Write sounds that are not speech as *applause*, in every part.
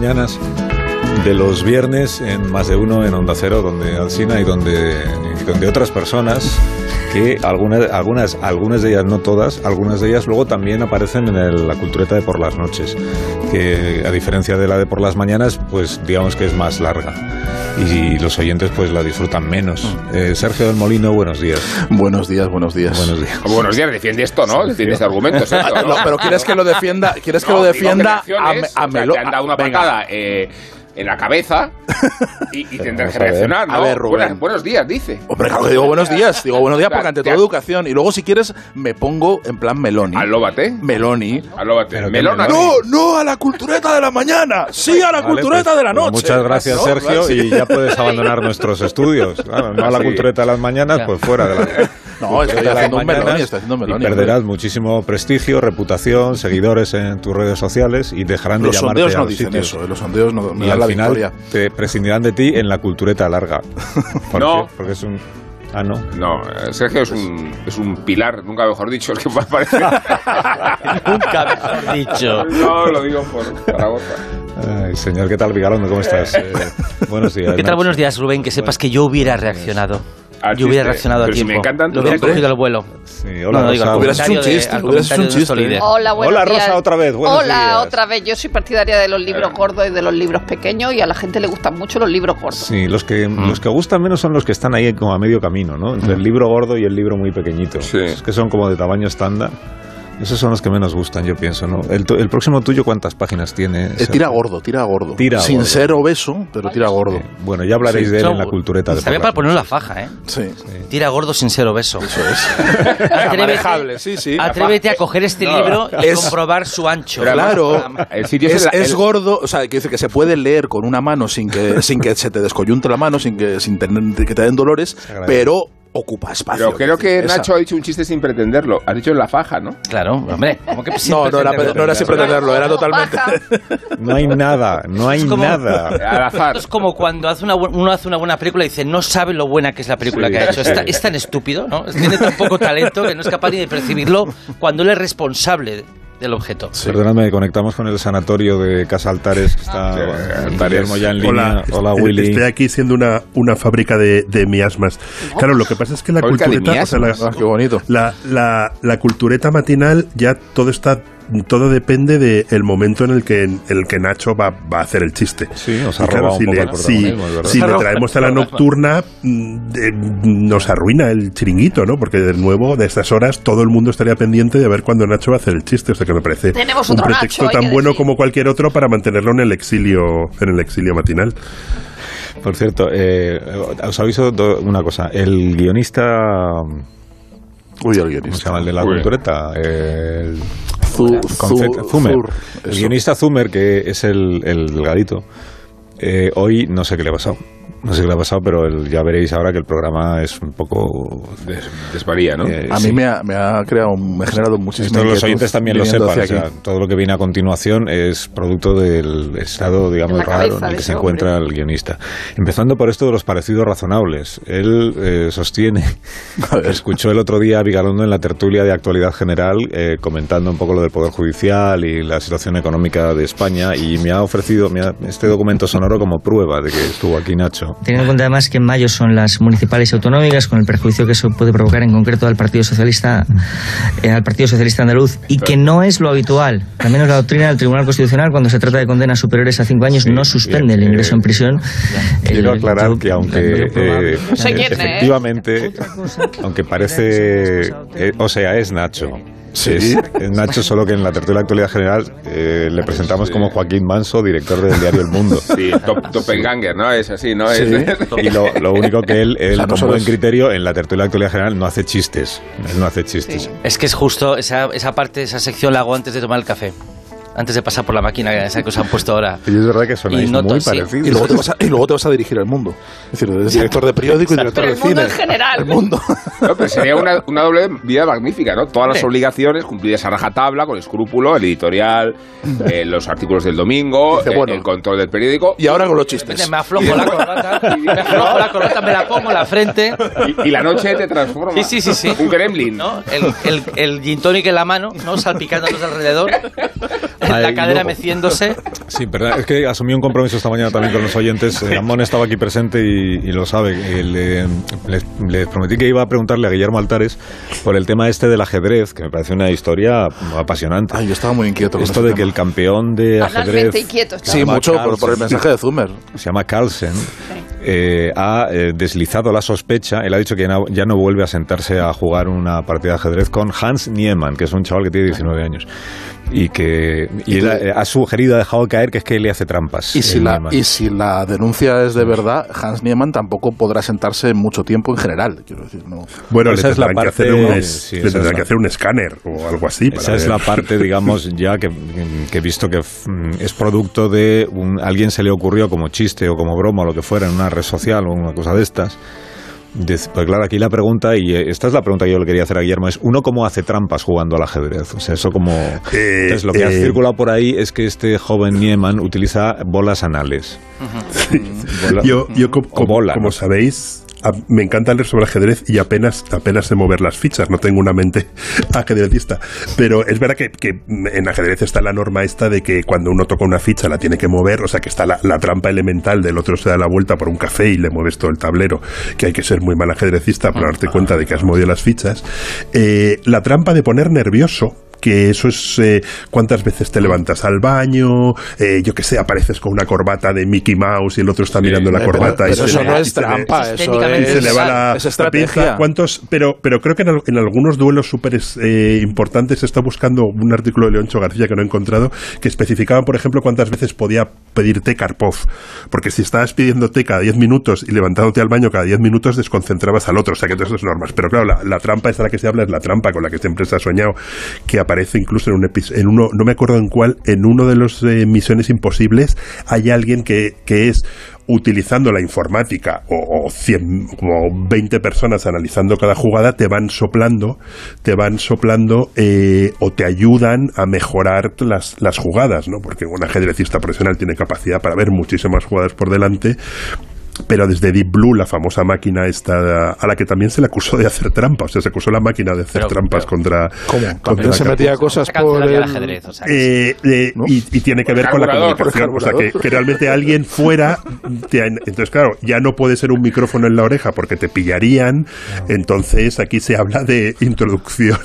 De los viernes en más de uno en Onda Cero, donde Alcina y donde, y donde otras personas que algunas, algunas, algunas de ellas, no todas, algunas de ellas luego también aparecen en la cultureta de por las noches, que a diferencia de la de por las mañanas, pues digamos que es más larga y los oyentes pues la disfrutan menos. Eh, Sergio del Molino, buenos días. Buenos días, buenos días. Buenos días. Buenos días, defiende esto, ¿no? Defiende este argumento, *laughs* Sergio, Ah, ¿no? no, pero quieres que lo defienda, quieres que lo defienda a, reacciones, a o sea, Melo- Te han dado una Venga. patada eh, en la cabeza y, y *laughs* tendrás que a ver. reaccionar, ¿no? A ver, Rubén. Buenas- buenos días, dice. Hombre, claro que digo buenos *laughs* días, digo buenos días porque ante todo educación. Y luego si quieres me pongo en plan Meloni. Alóbate. Meloni. Alóbate. Melona. No, no a la cultureta de la mañana, sí a la Vale, cultureta pues, de la pues noche. muchas gracias, ¿No? Sergio, Sí. y ya puedes abandonar nuestros estudios. *laughs* Claro, no a la Sí. cultureta de las mañanas, pues fuera de la. No, estoy haciendo un Meloni, estoy haciendo un Meloni. Y perderás muchísimo prestigio, reputación, seguidores en tus redes sociales y dejarán Los de llamarte sondeos a no los dicen sitios. eso, eh, los sondeos no dan al la final victoria. te prescindirán de ti en la cultureta larga. *laughs* ¿Por No. qué? Porque es un. Ah, no. No, Sergio es un, es un pilar, nunca mejor dicho, es que me parece. *laughs* Nunca mejor dicho. No, lo digo por Zaragoza. Ay, señor, ¿qué tal, Vigalondo? ¿Cómo estás? *laughs* Eh, buenos días. ¿Qué tal? Nacho. Buenos días, Rubén. Que sepas que yo hubiera reaccionado. Yo hubiera reaccionado a Pero si tiempo. me encantan Lo hubiera cogido al vuelo. Sí, No, hola, no, digo. Hubieras hecho un de- chiste, hubieras hecho un de nuestro chiste. Hola, Hola, días. Rosa, otra vez, buenos Hola, días. otra vez. Yo soy partidaria de los libros gordos y de los libros pequeños y a la gente le gustan mucho los libros gordos. Sí, los que, Mm. los que gustan menos son los que están ahí como a medio camino, ¿no? Entre el libro gordo y el libro muy pequeñito. Sí. Es que son como de tamaño estándar. Esos son los que menos gustan, yo pienso, ¿no? El, próximo tuyo, ¿cuántas páginas tiene? Eh, tira gordo, tira gordo. Tira Sin gordo. ser obeso, pero tira gordo. Eh, bueno, ya hablaréis Sí. de él en la cultureta. De Sabía para poner la faja, ¿eh? Sí. Tira gordo sin ser obeso. Eso es. *laughs* Manejable, sí, sí. Atrévete a coger este No, libro y es- comprobar su ancho. Claro, El sitio es es, el- es el- gordo, o sea, que dice que se puede leer con una mano sin que, sin que se te descoyunte la mano, sin que, sin tener, que te den dolores, pero ocupa espacio. Pero creo que Esa. Nacho ha dicho un chiste sin pretenderlo. Has dicho en la faja, ¿no? Claro, hombre. ¿cómo que sin No, no era, pretenderlo? no era sin pretenderlo, era totalmente. *laughs* No hay nada, no hay Es como- nada. Al azar. Esto es como cuando hace una, uno hace una buena película y dice no sabe lo buena que es la película Sí. que ha hecho. Es tan estúpido, ¿no? Tiene tan poco talento que no es capaz ni de percibirlo cuando él es responsable del objeto. Perdóname, conectamos con el sanatorio de Casa Altares, que está Sí. Guillermo ya en línea. Hola, Hola, Willy. Estoy aquí siendo una, una fábrica de, de miasmas. Claro, lo que pasa es que la cultureta, o sea, la. Ah, qué bonito. la, la- la cultureta matinal ya todo está todo depende del momento en el que en el que Nacho va, va a hacer el chiste. Sí, ha claro, si le, si, ha le traemos a la nocturna, mm, de- nos arruina el chiringuito, ¿no? Porque de nuevo, de estas horas, todo el mundo estaría pendiente de ver cuándo Nacho va a hacer el chiste. O sea que me parece Tenemos un pretexto Nacho, tan bueno decir. como cualquier otro para mantenerlo en el exilio, en el exilio matinal. Por cierto, eh, os aviso una cosa. El guionista, Uy, el ¿cómo se guionista. llama? El de la cultureta. El, Zu- Zu- Zumer. Zur, El guionista Zumer, que es el, el delgadito, eh, hoy no sé qué le ha pasado. No sé qué le ha pasado, pero el- ya veréis ahora que el programa es un poco... Des- desvaría, ¿no? eh, A sí. mí me ha, me ha creado, me ha generado muchísimo. Esto los oyentes también lo sepan. O sea, todo lo que viene a continuación es producto del estado, digamos, raro en el que se encuentra el guionista. Empezando por esto de los parecidos razonables. Él eh, sostiene *laughs* que escuchó el otro día a Vigalondo en la tertulia de actualidad general eh, comentando un poco lo del Poder Judicial y la situación económica de España y me ha ofrecido me ha- este documento sonoro como prueba de que estuvo aquí Nacho. Nacho. Teniendo en cuenta además que en mayo son las municipales y autonómicas, con el perjuicio que eso puede provocar en concreto al Partido Socialista, eh, al Partido Socialista Andaluz, y que no es lo habitual. Al menos la doctrina del Tribunal Constitucional, cuando se trata de condenas superiores a cinco años, no suspende el bien, ingreso eh, en prisión. Quiero El- aclarar yo- que aunque eh, No sé quién es. efectivamente, aunque parece, eh, o sea, es Nacho. Sí. Nacho, solo que en la tertulia de actualidad general eh, le presentamos como Joaquín Manso, director del diario El Mundo. Sí, top, doppelganger, ¿no? Es así, ¿no? Sí. Es, Y lo, lo único que él, él O sea, con buen es- criterio, en la tertulia de actualidad general no hace chistes. Él no hace chistes. Sí. Es que es justo, esa, esa parte, esa sección la hago antes de tomar el café. Antes de pasar por la máquina esa que os han puesto ahora. Y es verdad que sonáis Y noto, muy sí. parecidos. Y luego, te vas a, y luego te vas a dirigir al mundo. Es decir, eres director de periódico y director Pero de el mundo cine. en general. El mundo. *laughs* No, pero sería una, una doble vida magnífica, ¿no? Todas las obligaciones cumplidas a rajatabla, con escrúpulo, el editorial, *laughs* eh, los artículos del domingo, Dice, eh, bueno. el control del periódico Y ahora con los chistes. Me aflojo la corbata, me aflojo la corbata, me la pongo en la frente. y, y la noche te transforma. Sí, sí, sí, sí. Un gremlin. ¿no? El, el, el gin tonic en la mano, ¿no? Salpicándonos alrededor. *laughs* La cadera luego- meciéndose. Sí, perdón, es que asumí un compromiso esta mañana también con los oyentes. Eh, Amón estaba aquí presente y, y lo sabe. Eh, le- les, les prometí que iba a preguntarle a Guillermo Altares por el tema este del ajedrez, que me parece una historia apasionante. Ay, yo estaba muy inquieto con Esto de que tema. el campeón de ajedrez inquieto. Sí, mucho por, por el mensaje de Zumer. se llama Carlsen, eh, ha eh, deslizado la sospecha. Él ha dicho que ya no, ya no vuelve a sentarse a jugar una partida de ajedrez con Hans Niemann, que es un chaval que tiene 19 años. Y que y él ha, ha sugerido, ha dejado caer que es que le hace trampas. Y si, la, Niemann. y si la denuncia es de verdad, Hans Niemann tampoco podrá sentarse mucho tiempo en general. Quiero decir, no. Bueno, Esa le es la tendrán, que, parte- hacer un, es- sí, le esa es tendrán la- que hacer un escáner o algo así. para Esa es ver. la parte, digamos, *laughs* ya que, que he visto que mm, es producto de un, alguien se le ocurrió como chiste o como broma o lo que fuera en una red social o una cosa de estas. Pues claro, aquí la pregunta, y eh, esta es la pregunta que yo le quería hacer a Guillermo, es ¿uno cómo hace trampas jugando al ajedrez? O sea, eso como... Entonces, lo que ha eh, circulado por ahí es que este joven Nieman utiliza bolas anales. Bola- Yo, yo como, bola, como ¿no? sabéis, me encanta leer sobre ajedrez y apenas, apenas sé mover las fichas, no tengo una mente *laughs* ajedrecista. Pero es verdad que, que en ajedrez está la norma esta de que cuando uno toca una ficha la tiene que mover, o sea que está la, la trampa elemental del otro se da la vuelta por un café y le mueves todo el tablero, que hay que ser muy mal ajedrecista para darte cuenta de que has movido las fichas. Eh, la trampa de poner nervioso que eso es eh, cuántas veces te levantas al baño, eh, yo que sé, apareces con una corbata de Mickey Mouse y el otro está mirando la Pero- corbata y pero se eso le- no es se trampa, Es eso se es, le va la, es la estrategia. ¿Cuántos? Pero, pero creo que en, al- en algunos duelos súper eh, importantes se está buscando un artículo de Leoncho García que no he encontrado que especificaba, por ejemplo, cuántas veces podía pedir té Karpov. Porque si estabas pidiendo té cada 10 minutos y levantándote al baño cada 10 minutos, desconcentrabas al otro. O sea que todas esas normas. Pero claro, la, la trampa esta de la que se habla es la trampa con la que siempre se ha soñado, que aparece incluso en un en uno, no me acuerdo en cuál, en uno de los eh, Misiones Imposibles, hay alguien que, que es utilizando la informática o, o 100, como 20 personas analizando cada jugada, te van soplando, te van soplando eh, o te ayudan a mejorar las, las jugadas, ¿no? Porque un ajedrecista profesional tiene capacidad para ver muchísimas jugadas por delante. Pero desde Deep Blue, la famosa máquina esta, a la que también se le acusó de hacer trampas, o sea, se acusó la máquina de hacer Pero- pues, trampas pero- contra... ¿Cómo? contra se metía cosas Se por el ajedrez, o sea, Eh, eh, ¿No? y, y tiene que Por ver con la por comunicación. O sea, que, que realmente alguien fuera. te- entonces, claro, ya no puede ser un micrófono en la oreja porque te pillarían. Entonces, aquí se habla de introducción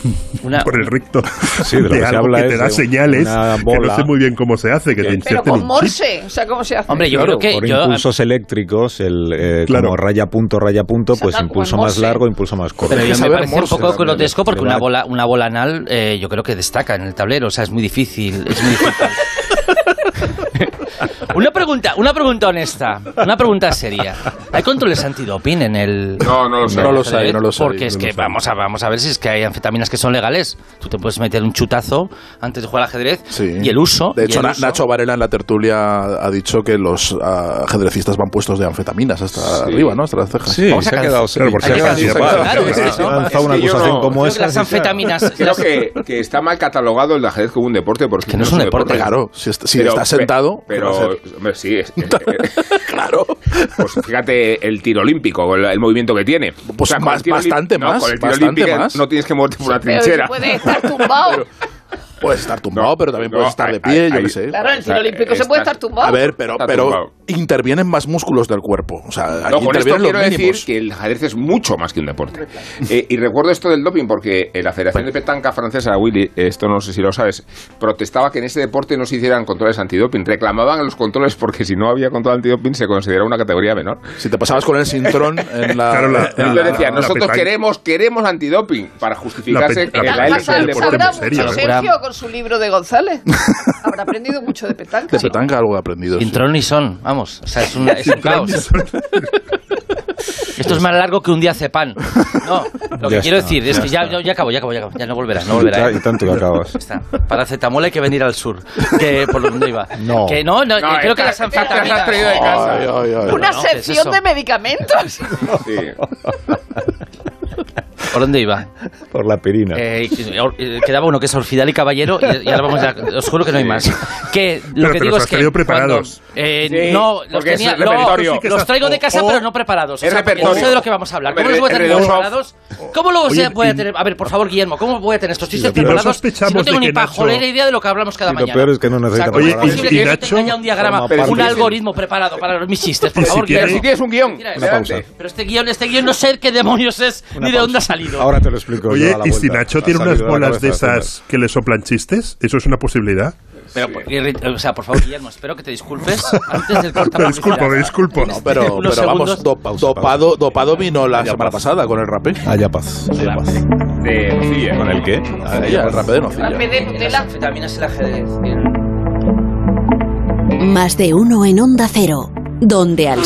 Una- por el recto Sí, de lo que se algo habla que te da de señales que no sé muy bien cómo se hace, que te Pero con un. Morse, o sea, ¿cómo se hace? Hombre, yo Claro, creo que por yo, impulsos eléctricos, el, eh, Claro. como raya punto, raya punto, pues impulso más largo, impulso más corto. Pero yo que me parece un Morse poco también. grotesco porque una bola, una bola anal eh, yo creo que destaca en el tablero, o sea, es muy difícil. Es muy difícil. *laughs* una pregunta, una pregunta honesta, una pregunta seria. ¿Hay controles antidoping en el No, no lo sé. No lo sé, no lo sé, Porque es no que lo sé. vamos a vamos a ver si es que hay anfetaminas que son legales. Tú te puedes meter un chutazo antes de jugar al ajedrez Sí. y el uso De hecho, Na- uso- Nacho Varela en la tertulia ha dicho que los ah, ajedrecistas van puestos de anfetaminas hasta Sí. arriba, ¿no? Hasta las cejas. Sí, Vamos a se ha quedado Claro, por si Hay que cancelar, claro, pasa. es eso. Ha lanzado Es que una yo acusación no- como Creo esa. que las anfetaminas Creo que, que está mal catalogado el ajedrez como un deporte porque Que no es un deporte. Claro, si, est- si Pero- está sentado. ¿qué Pero, hombre, sí, es- *laughs* claro. *laughs* pues fíjate el tiro olímpico, el, el movimiento que tiene. Pues con más- el tiro bastante no, más, con el tiro olímpico más. no tienes que moverte por una Pero trinchera. si puede estar tumbado. *laughs* Puedes estar tumbado, No, pero también no, puedes estar de pie, hay- yo qué sé. Claro, en el tiro olímpico se puede estar tumbado. A ver, pero, pero, tumbado. intervienen más músculos del cuerpo. O sea, No, aquí con esto quiero decir que el ajedrez es mucho más que un deporte. Eh, y recuerdo esto del doping porque eh, la Federación de Petanca Francesa, Willy, esto no sé si lo sabes, protestaba que en ese deporte no se hicieran controles antidoping. Reclamaban los controles porque si no había control antidoping se consideraba una categoría menor. Si te pasabas con el cintrón en la... Claro, la- en la- decía, la nosotros queremos, queremos antidoping para justificarse La que pe- la la élite del deporte. ¿eh? Sergio con su libro de González. Habrá aprendido mucho de petanca. De petanca algo he aprendido. sí. Sin tron ni son, vamos. O sea, es, una- es un caos. Esto es más largo que un día cepan. No, lo que Ya quiero está, decir es ya que ya, está. ya acabo, ya acabo, ya acabo. Ya no volverá, no Y volverá. ta- ¿eh? y tanto que acabas. Ya está. Para cetamol hay que venir al sur, que por donde iba. No. Que no, no, No, creo que las las anfetaminas. has traído de casa. Ay, ay, ay. Una no, ¿qué es sección eso? de medicamentos. Sí. *laughs* ¿Por dónde iba? Por la pirina. Eh, eh, quedaba uno que es Orfidal y Caballero y, y ahora vamos ya. Os juro que no hay más. Que lo Pero que te digo los es que traído cuando- preparados. eh, Sí, no, los tenía, no, los traigo de casa o- pero no preparados. O Es sea, no sé de lo que vamos a hablar. ¿Cómo los voy a tener el de preparados? ¿Cómo los voy a tener? A ver, por favor, Guillermo, ¿cómo voy a tener estos chistes preparados si no tengo ni pajolera idea de lo que hablamos cada Y lo mañana? peor es que no O sea, necesita ¿cómo es preparar. posible Oye, y Nacho- tenga ya un diagrama, un algoritmo preparado para mis chistes? Por favor, Guillermo. Si tienes un guion. Pero este guion, este guion no sé qué demonios es ni de dónde salido. Ahora te lo explico. yo Oye, a la ¿y si vuelta. Nacho Ha tiene unas la bolas de de esas que le soplan chistes? ¿Eso es una posibilidad? Pero, por- irri- o sea, por favor, Guillermo, espero que te disculpes antes del corta Me disculpo, me disculpo. No, pero, Unos pero vamos, segundos. do- Pausa, dopado, dopado vino la semana pasa. pasada con el rapé. Haya paz. Haya paz. De Nocilla. ¿Con el qué? Ella, el rapé de nocilla. Dame de Nutella. anfetaminas y el ajedrez. Más de uno en Onda Cero, donde al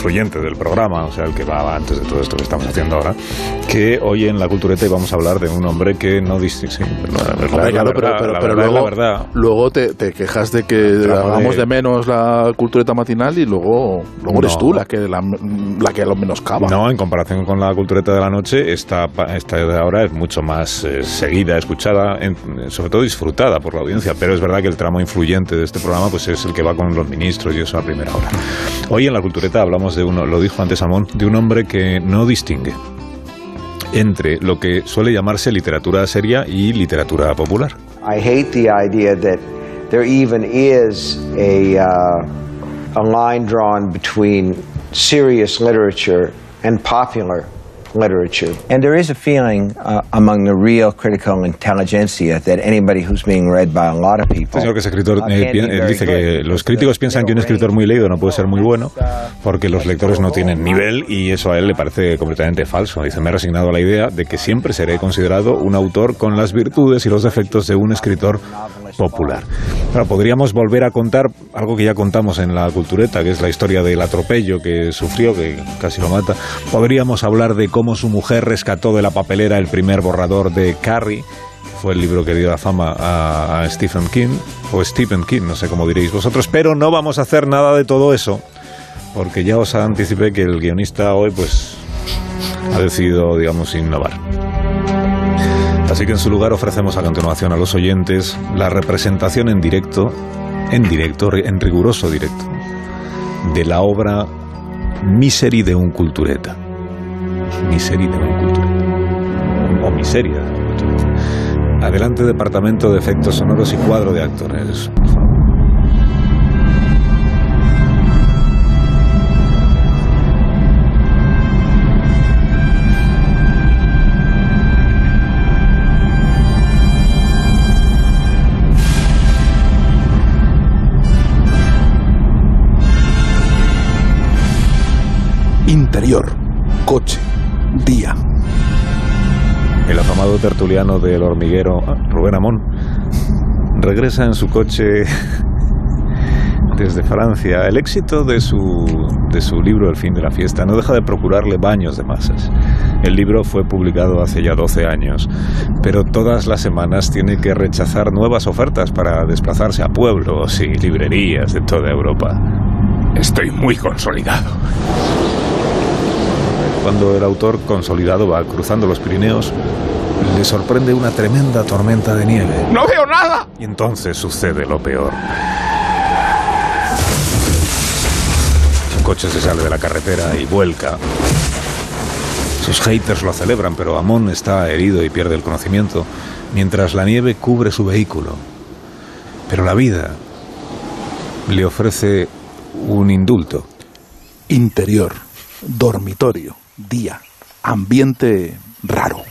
Influyente del programa, o sea, el que va antes de todo esto que estamos haciendo ahora, que hoy en la cultureta íbamos a hablar de un hombre que no distingue. Sí, pero, luego, luego te, te quejas de que hagamos de- de... menos la cultureta matinal y luego, luego eres No. tú la que, la, la que lo menoscaba. No, en comparación con la cultureta de la noche, esta, esta de ahora es mucho más eh, seguida, escuchada, en- sobre todo disfrutada por la audiencia. Pero es verdad que el tramo influyente de este programa pues es el que va con los ministros y eso a primera hora. Hoy en la cultureta hablamos de uno, lo dijo antes Amón, de un hombre que no distingue entre lo que suele llamarse literatura seria y literatura popular. I hate the idea that there even is a, uh, a line drawn between serious literature and popular literature. And there is a feeling uh, among the real critical intelligentsia that anybody who's being read by a lot of people. Este señor que es escritor uh, eh, eh, very dice que los críticos piensan que un escritor muy leído no puede ser muy bueno porque los lectores no tienen nivel y eso a él le parece completamente falso. Dice, me he resignado a la idea de que siempre seré considerado un autor con las virtudes y los defectos de un escritor popular. Claro, podríamos volver a contar algo que ya contamos en la cultureta, que es la historia del atropello que sufrió, que casi lo mata. Podríamos hablar de cómo su mujer rescató de la papelera el primer borrador de Carrie fue el libro que dio la fama a, a Stephen King, o Stephen King, no sé cómo diréis vosotros, pero no vamos a hacer nada de todo eso, porque ya os anticipé que el guionista hoy pues ha decidido, digamos, innovar. Así que en su lugar ofrecemos a continuación a los oyentes la representación en directo, en directo, en riguroso directo, de la obra Misery de un cultureta. Misery de un cultureta. O miseria de un cultureta. Adelante, Departamento de Efectos Sonoros y Cuadro de Actores. Interior, coche, día. El afamado tertuliano del hormiguero, ah, Rubén Amón, regresa en su coche *laughs* desde Francia. El éxito de su, de su libro El fin de la fiesta no deja de procurarle baños de masas. El libro fue publicado hace ya 12 años, pero todas las semanas tiene que rechazar nuevas ofertas para desplazarse a pueblos y librerías de toda Europa. Estoy muy consolidado. Cuando el autor consolidado va cruzando los Pirineos, le sorprende una tremenda tormenta de nieve. ¡No veo nada! Y entonces sucede lo peor. Un coche se sale de la carretera y vuelca. Sus haters lo celebran, pero Amon está herido y pierde el conocimiento, mientras la nieve cubre su vehículo. Pero la vida le ofrece un indulto. Interior, dormitorio, día, ambiente raro.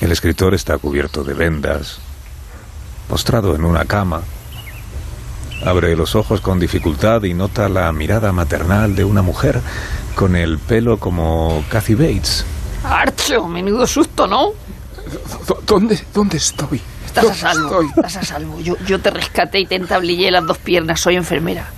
El escritor está cubierto de vendas, postrado en una cama. Abre los ojos con dificultad y nota la mirada maternal de una mujer con el pelo como Kathy Bates. Archo, menudo susto, ¿no? ¿Dónde, dónde estoy? Estás a ¿Dónde salvo, estoy? estás a salvo. Yo, yo te rescaté y te entablillé las dos piernas. Soy enfermera.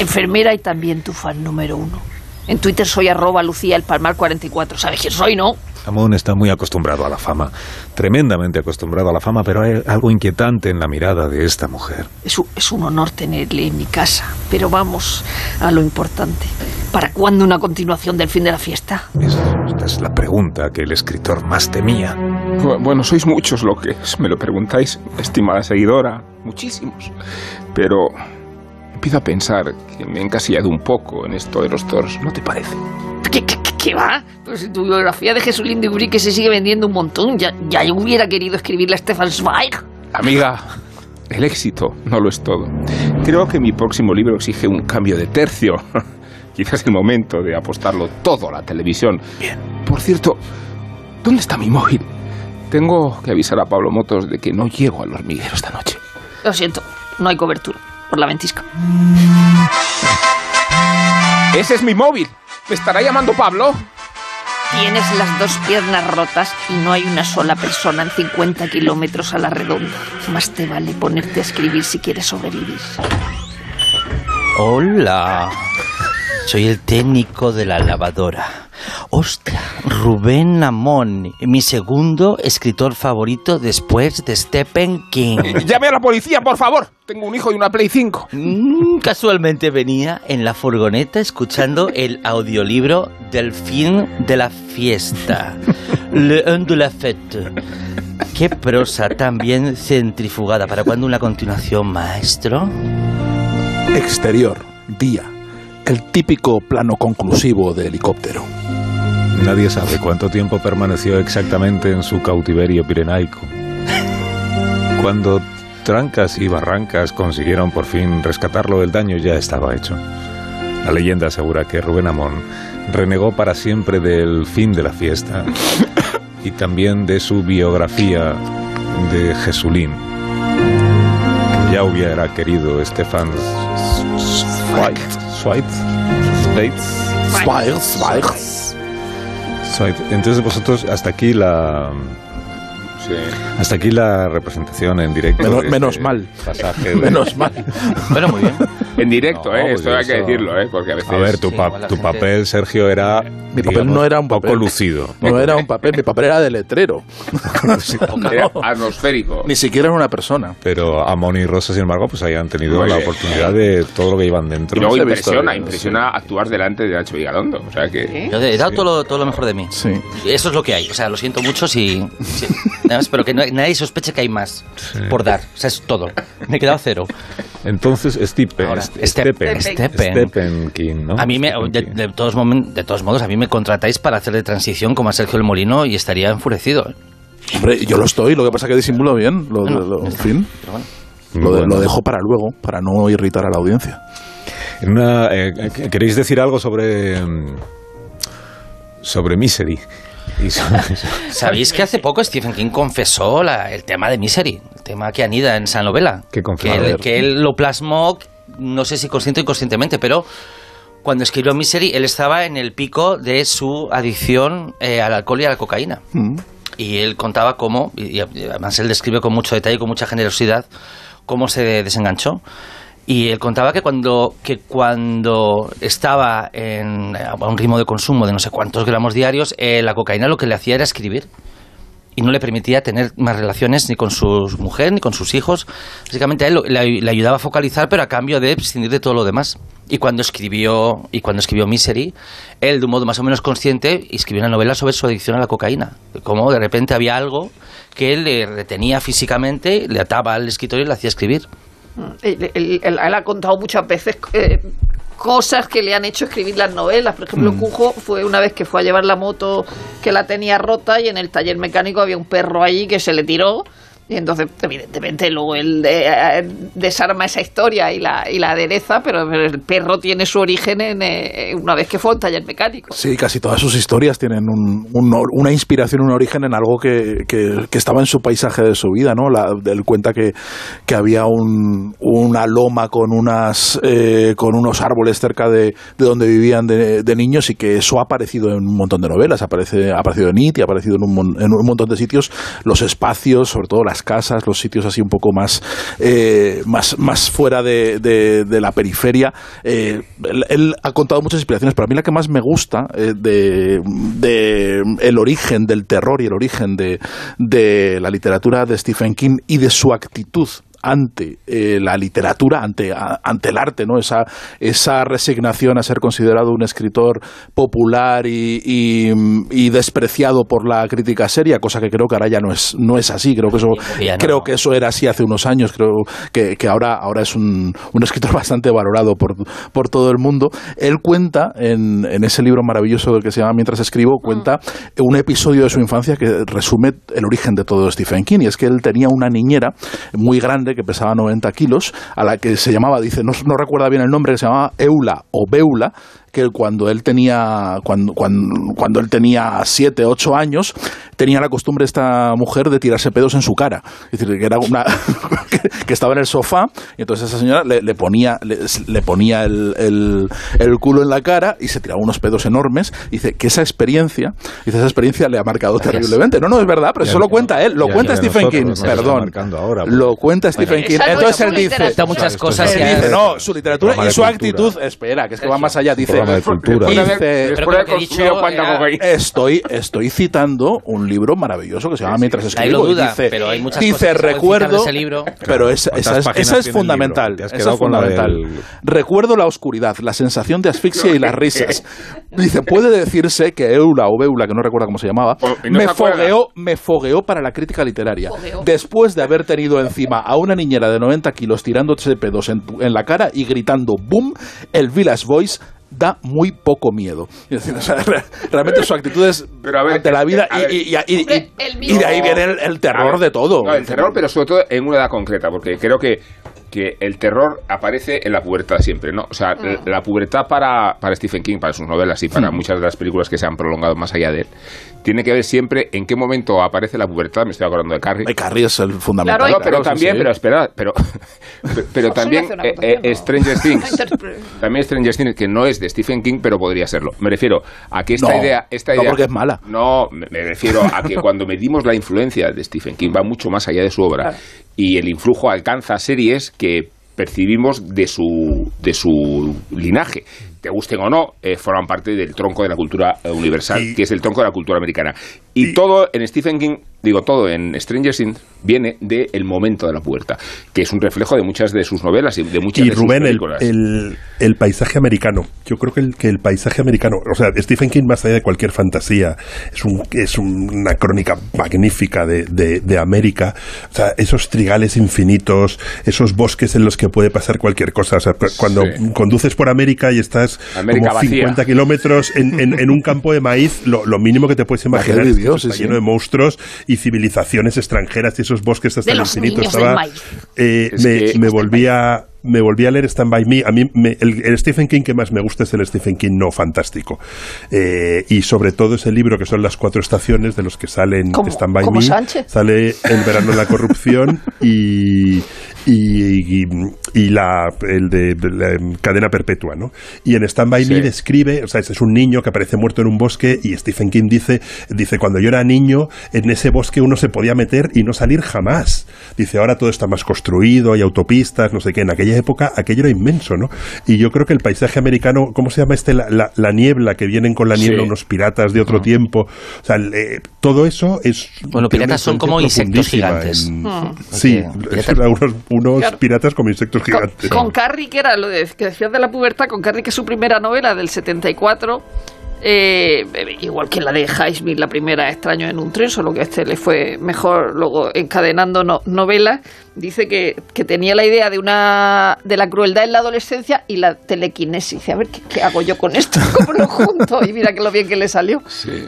Enfermera y también tu fan número uno. En Twitter soy arroba Lucía el Palmar 44. ¿Sabes quién soy, no? Amon está muy acostumbrado a la fama, tremendamente acostumbrado a la fama, pero hay algo inquietante en la mirada de esta mujer. Es un, es un honor tenerle en mi casa. Pero vamos a lo importante. ¿Para cuándo una continuación del fin de la fiesta? Esta es la pregunta que el escritor más temía. Bu- Bueno, sois muchos lo que me lo preguntáis, estimada seguidora, muchísimos. Pero empiezo a pensar que me he encasillado un poco en esto de los toros, ¿no te parece? ¿Qué, qué, qué- va? Pues si tu biografía de Jesulín de Uri que se sigue vendiendo un montón. Ya, ya yo hubiera querido escribirle a Stefan Zweig. Amiga, el éxito no lo es todo. Creo que mi próximo libro exige un cambio de tercio. *laughs* Quizás el momento de apostarlo todo a la televisión. Bien. Por cierto, ¿dónde está mi móvil? Tengo que avisar a Pablo Motos de que no llego al hormiguero esta noche. Lo siento, no hay cobertura. Por la ventisca. ¡Ese es mi móvil! ¿Me estará llamando Pablo? Tienes las dos piernas rotas y no hay una sola persona en 50 kilómetros a la redonda. Más te vale ponerte a escribir si quieres sobrevivir. Hola. Soy el técnico de la lavadora. Ostras, Rubén Amón, mi segundo escritor favorito después de Stephen King. *laughs* Llame a la policía, por favor. Tengo un hijo y una Play 5. Mm, Casualmente venía en la furgoneta escuchando el audiolibro del fin de la fiesta. *laughs* Le un de la fête. Qué prosa tan bien centrifugada. ¿Para cuándo una continuación, maestro? Exterior, día, el típico plano conclusivo de helicóptero. Nadie sabe cuánto tiempo permaneció exactamente en su cautiverio pirenaico. Cuando trancas y barrancas consiguieron por fin rescatarlo, el daño ya estaba hecho. La leyenda asegura que Rubén Amón renegó para siempre del fin de la fiesta y también de su biografía de Jesulín. Ya hubiera querido Stefan Zweig. Bates. Zweig, Zweig. Zweig. Entonces vosotros hasta aquí la Sí. hasta aquí la representación en directo. Menos- este mal. pasaje *laughs* de- Menos mal. Bueno, muy bien. *laughs* En directo, No, ¿eh? pues Esto hay que decirlo, ¿eh? Porque a veces... A ver, tu, Sí, pa- igual la tu gente- papel, Sergio, era. Mi papel no era un poco papel. lucido. No era un papel, mi papel era de letrero. *laughs* *laughs* Era atmosférico. Ni siquiera era una persona. Pero Amón y Rosa, sin embargo, pues hayan tenido la bien. oportunidad de todo lo que iban Y dentro. luego ha visto impresiona, impresiona actuar delante de Nacho Vigalondo. O sea que... Yo he dado todo, lo, todo lo mejor de mí. Sí. Y Eso es lo que hay. O sea, lo siento mucho si. si- Además, pero que no- nadie sospeche que hay más por dar. O sea, es todo. Me he quedado cero. Entonces, Stipe, Ahora, Stepen, Stepen. Stepen King, ¿no? A mí, me, de, todos momen- de todos modos, a mí me contratáis para hacer de transición como a Sergio el Molino y estaría enfurecido. ¿eh? Hombre, yo lo estoy, lo que pasa es que disimulo bien. Lo, Bueno, fin, Pero bueno. lo, de- Bueno. lo dejo para luego, para no irritar a la audiencia. En una, eh, ¿Queréis decir algo sobre. mm, sobre Misery? Sobre- *laughs* ¿Sabéis que hace poco Stephen King confesó la- el tema de Misery? Tema que anida en esa novela. Que A él, que él lo plasmó, no sé si consciente o inconscientemente, pero cuando escribió Misery, él estaba en el pico de su adicción eh, al alcohol y a la cocaína. Y él contaba cómo, y y además él describe con mucho detalle y con mucha generosidad, cómo se desenganchó. Y él contaba que cuando, que cuando estaba en, a un ritmo de consumo de no sé cuántos gramos diarios, eh, la cocaína lo que le hacía era escribir. Y no le permitía tener más relaciones ni con su mujer ni con sus hijos. Básicamente a él le, le ayudaba a focalizar, pero a cambio de prescindir de todo lo demás. Y cuando escribió, y cuando escribió Misery, él de un modo más o menos consciente escribió una novela sobre su adicción a la cocaína. Como de repente había algo que le retenía físicamente, le ataba al escritorio y le hacía escribir. Él, él- él- él ha contado muchas veces eh, cosas que le han hecho escribir las novelas. Por ejemplo, Mm. Cujo fue una vez que fue a llevar la moto que la tenía rota y en el taller mecánico había un perro allí que se le tiró. Y entonces, evidentemente, luego él eh, desarma esa historia y la, y la adereza, pero el perro tiene su origen en eh, una vez que fue un taller mecánico. Sí, casi todas sus historias tienen un- un una inspiración, un origen en algo que, que- que estaba en su paisaje de su vida, ¿no? La, él cuenta que, que había un- una loma con, unas, eh, con unos árboles cerca de, de donde vivían de, de niños y que eso ha aparecido en un montón de novelas, aparece, ha aparecido en It y ha aparecido en un, en un montón de sitios, los espacios, sobre todo las casas, los sitios así un poco más, eh, más, más fuera de, de- la periferia. Eh, él, él ha contado muchas inspiraciones, pero a mí la que más me gusta eh, de, de el origen del terror y el origen de, de la literatura de Stephen King y de su actitud ante eh, la literatura, ante, a- ante el arte, ¿no? Esa, esa resignación a ser considerado un escritor popular y, y- y despreciado por la crítica seria, cosa que creo que ahora ya no es, no es así. Creo que eso, no. creo que eso era así hace unos años. Creo que, que ahora, ahora es un, un escritor *laughs* bastante valorado por, por todo el mundo. Él cuenta en, en ese libro maravilloso del que se llama Mientras escribo, cuenta un episodio de su infancia que resume el origen de todo Stephen King. Y es que él tenía una niñera muy grande que pesaba 90 kilos, a la que se llamaba, dice, no, recuerda bien el nombre, que se llamaba Eula o Beula, que cuando él tenía cuando, cuando, cuando él tenía 7, 8 años, tenía la costumbre esta mujer de tirarse pedos en su cara. Es decir, que era una *laughs* que, estaba en el sofá y entonces esa señora le, le ponía le, le ponía el, el, el culo en la cara y se tiraba unos pedos enormes. Dice que esa experiencia, dice esa experiencia le ha marcado terriblemente. No, no es verdad, pero eso lo cuenta él, lo cuenta Stephen King, perdón. pues. lo cuenta Stephen King. Entonces es él dice, muchas cosas es él ya- dice, no, su literatura y su actitud, espera, que es que va más allá, dice, Programa de cultura. Estoy, estoy citando un libro maravilloso que se llama Mientras escribo. duda, dice, pero hay muchas dice, cosas recuerdo, ese libro. *laughs* pero esa, ¿Cuántas esa es, esa es fundamental. esa es con la fundamental. del- Recuerdo la oscuridad, la sensación de asfixia y las risas. Dice, puede decirse que Eula o Beula, que no recuerda cómo se llamaba, Oh, no me se fogueó, me fogueó para la crítica literaria. Fogueó. Después de haber tenido encima a una niñera de 90 kilos tirándose pedos en, en la cara y gritando ¡boom! El Village Voice da muy poco miedo. Es *laughs* decir, o sea, re- realmente su actitud es Pero a ver, ante la vida a ver. y, y- y- y- Hombre, el y de ahí viene el, el terror ver, de todo. no, el terror, pero sobre todo en una edad concreta, porque creo que, que el terror aparece en la pubertad siempre, ¿no? O sea, la, la pubertad para, para Stephen King, para sus novelas y para muchas de las películas que se han prolongado más allá de él, tiene que ver siempre en qué momento aparece la pubertad. Me estoy acordando de Carrie. Carrie es el fundamental. Claro, No, pero también, sí. pero espera, pero, *laughs* pero también eh, eh, ¿no? Stranger *laughs* Things, también Stranger Things, que no es de Stephen King, pero podría serlo. Me refiero a que esta No, idea, esta no, idea, porque es mala. No, me me refiero a que cuando medimos la influencia de Stephen King va mucho más allá de su obra Claro. Y el influjo alcanza series que percibimos de su de su linaje te gusten o no, eh, forman parte del tronco de la cultura eh, universal, Y- que es el tronco de la cultura americana. Y, y- todo en Stephen King, digo todo en Stranger Things, viene del momento de la puerta, que es un reflejo de muchas de sus novelas y de muchas Y de sus Rubén, el, películas. el, el paisaje americano. Yo creo que el, que el paisaje americano, o sea, Stephen King, más allá de cualquier fantasía, es, un, es una crónica magnífica de, de, de América. O sea, esos trigales infinitos, esos bosques en los que puede pasar cualquier cosa. O sea, cu- cuando Sí. conduces por América y estás América como vacía. 50 kilómetros en, en, en un campo de maíz, lo, lo mínimo que te puedes imaginar es que vivió, está sí, sí. lleno de monstruos y civilizaciones extranjeras y esos bosques hasta De el los infinito. Estaba, eh, Es me, que- me volví a me volví a leer Stand By Me. A mí me- el, el Stephen King que más me gusta es el Stephen King no fantástico. Eh, y sobre todo ese libro que son las cuatro estaciones de los que salen Stand By Me. Sánchez. Sale El verano en la corrupción y, y, y- y la, el de, de la, em, cadena perpetua, ¿no? Y en Stand By Sí. Me describe, o sea, es un niño que aparece muerto en un bosque y Stephen King dice, dice, cuando yo era niño, en ese bosque uno se podía meter y no salir jamás. Dice, ahora todo está más construido, hay autopistas, no sé qué. En aquella época aquello era inmenso, ¿no? Y yo creo que el paisaje americano, ¿cómo se llama este? La, la- la niebla, que vienen con la niebla Sí. unos piratas de otro tiempo. O sea, eh, todo eso es... Bueno, piratas son como insectos gigantes. en- Sí, Porque piratas- eran unos, Claro. piratas como insectos Con, gigantes. con Carrie, que era lo de, que decías de la pubertad, con Carrie, que es su primera novela del 74, eh, igual que la de Highsmith, la primera, Extraño en un tren, solo que a este le fue mejor luego encadenando no- novelas, dice que, que tenía la idea de una de la crueldad en la adolescencia y la telequinesis. A ver, ¿qué, qué hago yo con esto? *laughs* ¿Cómo lo junto? Y mira que lo bien que le salió.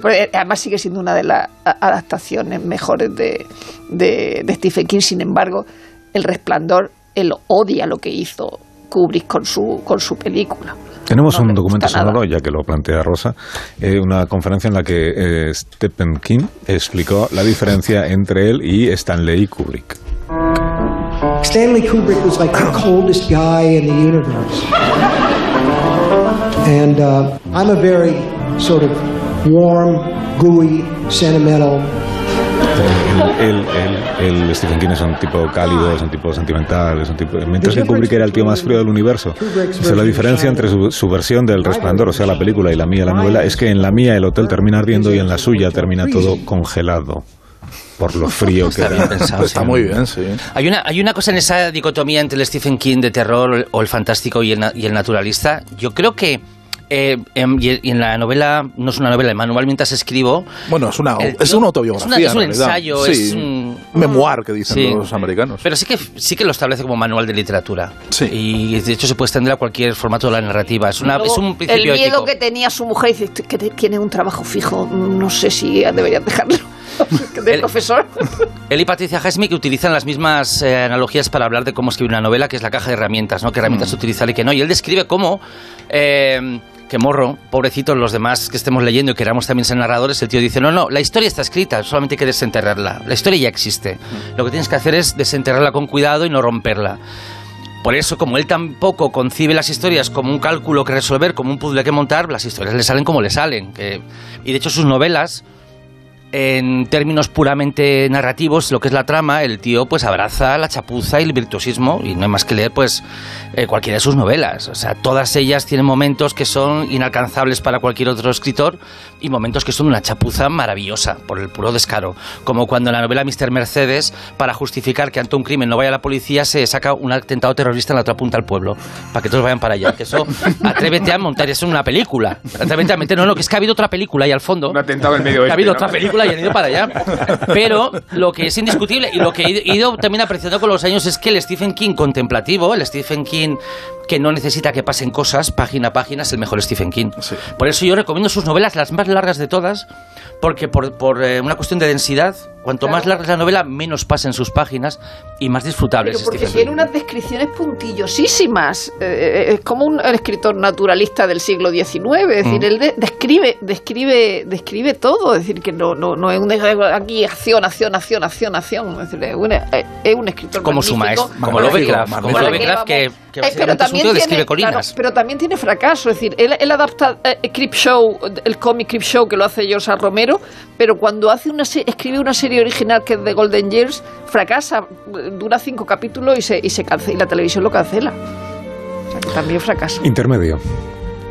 Pues, eh, además sigue siendo una de las adaptaciones mejores de, de, de Stephen King, sin embargo, El Resplandor, él odia lo que hizo Kubrick con su, con su película. Tenemos No un documento sonoro, ya que lo plantea Rosa, eh, una conferencia en la que eh, Stephen King explicó la diferencia entre él y Stanley Kubrick. Stanley Kubrick was like the coldest guy in the universe. And uh, I'm a very sort of warm, gooey, sentimental El, el- el Stephen King es un tipo cálido, es un tipo sentimental, es un tipo... Mientras que Kubrick era el tío más frío del universo. Dice, la diferencia entre su, su versión del Resplandor, o sea, la película, y la mía, la novela, es que en la mía el hotel termina ardiendo y en la suya termina todo congelado. Por lo frío que Está bien pensado, Está sí. muy bien, sí. Hay una, hay una cosa en esa dicotomía entre el Stephen King de terror o el fantástico y el, na- y el naturalista. Yo creo que eh, em, y, y en la novela, no es una novela, el manual mientras escribo. Bueno, es una, el es una autobiografía. Es, una- es un ensayo, Sí, es un. memoir que dicen Sí. los americanos. Pero sí que, sí que lo establece como manual de literatura. Sí. Y de hecho se puede extender a cualquier formato de la narrativa. Es, una, Luego, es un el principio miedo ético. que tenía su mujer, dice que tiene un trabajo fijo, no sé si deberías dejarlo. *laughs* de El- profesor. *laughs* Él y Patricia Highsmith utilizan las mismas eh, analogías para hablar de cómo escribir una novela, que es la caja de herramientas, ¿no? ¿Qué herramientas utilizar y qué no? Y él describe cómo... eh, que morro, pobrecitos los demás que estemos leyendo y queramos también ser narradores, el tío dice, no, no, la historia está escrita, solamente hay que desenterrarla. La historia ya existe. Lo que tienes que hacer es desenterrarla con cuidado y no romperla. Por eso, como él tampoco concibe las historias como un cálculo que resolver, como un puzzle que montar, las historias le salen como le salen. que- y de hecho sus novelas, en términos puramente narrativos, lo que es la trama, el tío pues abraza la chapuza y el virtuosismo y no hay más que leer pues eh, cualquiera de sus novelas. O sea, todas ellas tienen momentos que son inalcanzables para cualquier otro escritor y momentos que son una chapuza maravillosa por el puro descaro. Como cuando en la novela Mr. Mercedes, para justificar que ante un crimen no vaya la policía, se saca un atentado terrorista en la otra punta del pueblo, para que todos vayan para allá. Que eso, *laughs* atrévete a montar eso en una película. Atrévete a meter, no, no, que es que ha habido otra película ahí al fondo. Un atentado en medio Ha habido ¿no? otra película y han ido para allá. Pero lo que es indiscutible y lo que he ido también apreciando con los años es que el Stephen King contemplativo, el Stephen King que no necesita que pasen cosas página a página, es el mejor Stephen King. Por eso yo recomiendo sus novelas, las más largas de todas, porque por, por, eh, una cuestión de densidad, cuanto más larga es la novela, menos pasa en sus páginas y más disfrutable Pero es porque Stephen tiene King. unas descripciones puntillosísimas. Eh, eh, es como un escritor naturalista del siglo XIX. Es decir, Mm. él de- describe, describe, describe todo. Es decir, que no, no, no es un aquí acción, acción, acción, acción, acción. Es decir, es un, es un escritor Como su maestro, como Lovecraft, como. Lovecraft que, que Eh, pero también tío describe tiene, colinas. claro, pero también tiene fracaso. Es decir, él, él adapta eh, Show, el cómic Creep Show que lo hace George A. Romero, pero cuando hace una se- escribe una serie original que es de Golden Years, fracasa, eh, dura cinco capítulos y se, y se cancela, y la televisión lo cancela. O sea, que también fracasa. Intermedio.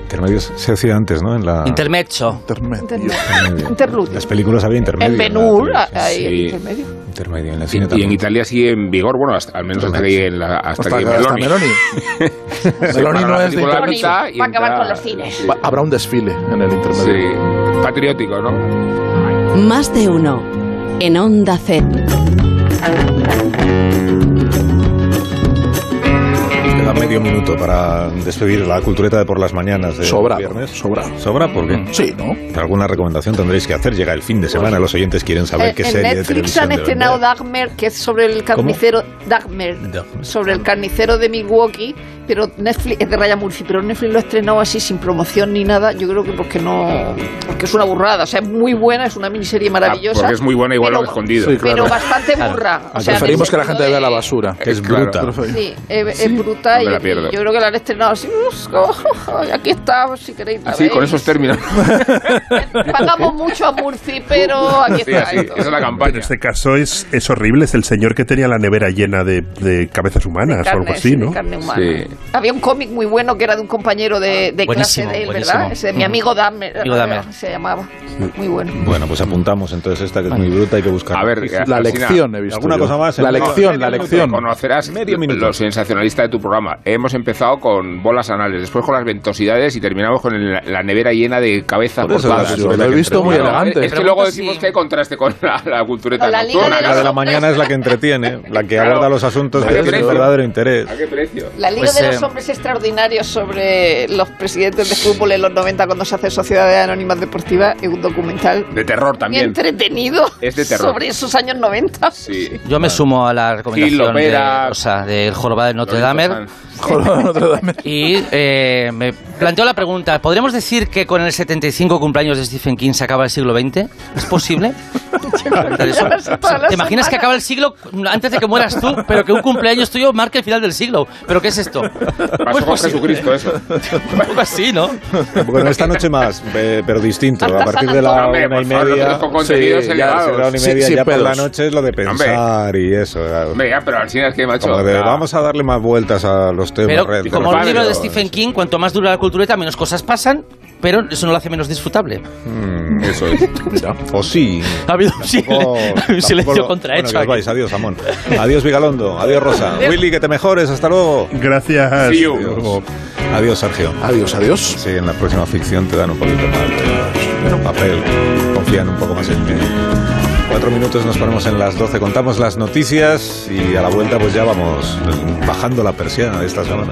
Intermedio se hacía antes, ¿no? En la... Intermezzo. Intermedio. Intermedio. Interludio. Las películas había intermedio. En televisión. hay Sí. intermedio. Intermedio. En el Y, cine y en también. Italia sigue en vigor, bueno, hasta- al menos hasta que, la, hasta Hasta, que hasta Meloni. Meloni. *laughs* No es de Meloni va a acabar con los cines. Habrá un desfile en el intermedio. Sí, patriótico, ¿no? Más de uno. En Onda Cero. Medio minuto para despedir la cultureta de por las mañanas de Sobra, viernes. sobra. ¿Sobra? ¿Por qué? Sí, ¿no? ¿Alguna recomendación tendréis que hacer? Llega el fin de semana, los oyentes quieren saber En- qué en serie de Netflix televisión han estrenado. Dagmer, que es sobre el carnicero Dagmer. sobre el carnicero de Milwaukee, pero Netflix es de Raya Murphy, pero Netflix lo ha estrenado así sin promoción ni nada. Yo creo que porque no, porque es una burrada. O sea, es muy buena, es una miniserie maravillosa. Ah, porque es muy buena, igual pero- lo escondido. Sí, claro. Pero bastante burra. O sea, en Preferimos que la gente sentido vea la de- basura. Que es Claro. bruta. Sí, es, es bruta no y, yo creo que la han estrenado así. "Uf, Aquí está, si queréis. Así, con veis". esos términos. *laughs* Pagamos mucho a Murci, pero aquí Sí, está. así, esa es la En campaña. este caso es, es horrible, es el señor que tenía la nevera llena de, de cabezas humanas o algo Carne, así, sí, ¿no? de carne humana. Sí. Había un cómic muy bueno que era de un compañero de, de clase de él, buenísimo. ¿verdad? Ese de mi amigo Dahmer. Amigo Dahmer. Se llamaba. Muy bueno. Bueno, pues apuntamos entonces esta que es muy bruta, hay que buscar. A ver, La Alsina, lección he visto. ¿Alguna yo. cosa más? La lección, la lección. Conocerás Medio minuto. lo sensacionalista de tu programa. Hemos empezado con bolas anales, después con las ventosidades y terminamos con el- la nevera llena de cabezas Por eso cortadas. la- Yo lo he visto muy elegante. Es que luego decimos que hay contraste con la, la cultureta la nocturna. de La de la mañana es la que entretiene, la que aborda los asuntos ¿A que qué tienen precio? verdadero interés. ¿A qué precio? La Liga Pues, de los eh, Hombres Extraordinarios sobre los presidentes de fútbol en los 90 cuando se hace Sociedades Anónimas Deportivas es un documental De terror también. entretenido Es de terror. sobre esos años 90. Sí. Yo me sumo a la recomendación Lopera, de, o sea, del jorobado de Notre Dame Sanz. Notre Dame. y eh, me planteo la pregunta, ¿podremos decir que con el 75 cumpleaños de Stephen King se acaba el siglo XX? ¿Es posible? *laughs* *laughs* ¿Te imaginas que acaba el siglo antes de que mueras tú, pero que un cumpleaños tuyo marque el final del siglo? ¿Pero qué es esto? Pasó con Jesucristo eso. *laughs* Un poco así, ¿no? Bueno, esta noche más, eh, pero distinto. A partir de la Hombre, una y media. con contenidos ya, será una y Sí, media, sin ya por la noche es lo de pensar y eso. Hombre, ya, pero Alcina es que, macho. Como de, ya. vamos a darle más vueltas a los temas. Pero red, como un libro de. Stephen King, cuanto más dura la cultureta, menos cosas pasan, pero eso no lo hace menos disfrutable. Mm, Eso es. *laughs* O sí. Ha habido un, *laughs* silencio lo- contrahecho. Bueno, vais. Adiós, Amón. Adiós, Vigalondo. Adiós, Rosa. Willy, que te mejores. Hasta luego. Gracias. Diego. Adiós, Sergio. Adiós, adiós. Sí, en la próxima ficción te dan un poquito más de papel. Confían un poco más en ti. Cuatro minutos nos ponemos en las 12, contamos las noticias y a la vuelta pues ya vamos bajando la persiana de esta semana.